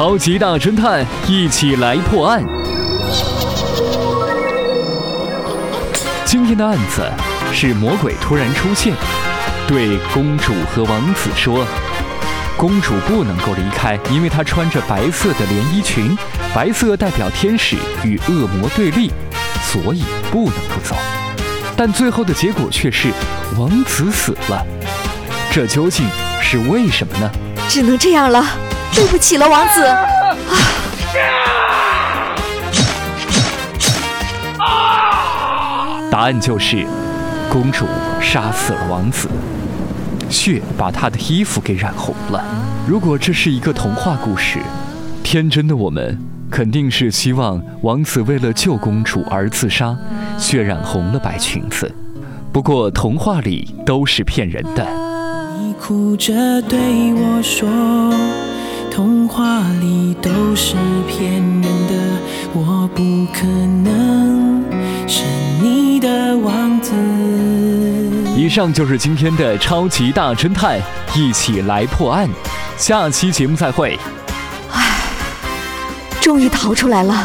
超级大侦探，一起来破案。今天的案子是魔鬼突然出现，对公主和王子说：“公主不能够离开，因为她穿着白色的连衣裙，白色代表天使与恶魔对立，所以不能够走。”但最后的结果却是王子死了，这究竟是为什么呢？只能这样了，对不起了，王子。啊！答案就是，公主杀死了王子，血把她的衣服给染红了。如果这是一个童话故事，天真的我们肯定是希望王子为了救公主而自杀。血染红了白裙子，不过童话里都是骗人的。你哭着对我说，童话里都是骗人的，我不可能是你的王子。以上就是今天的超级大侦探，一起来破案。下期节目再会。唉，终于逃出来了。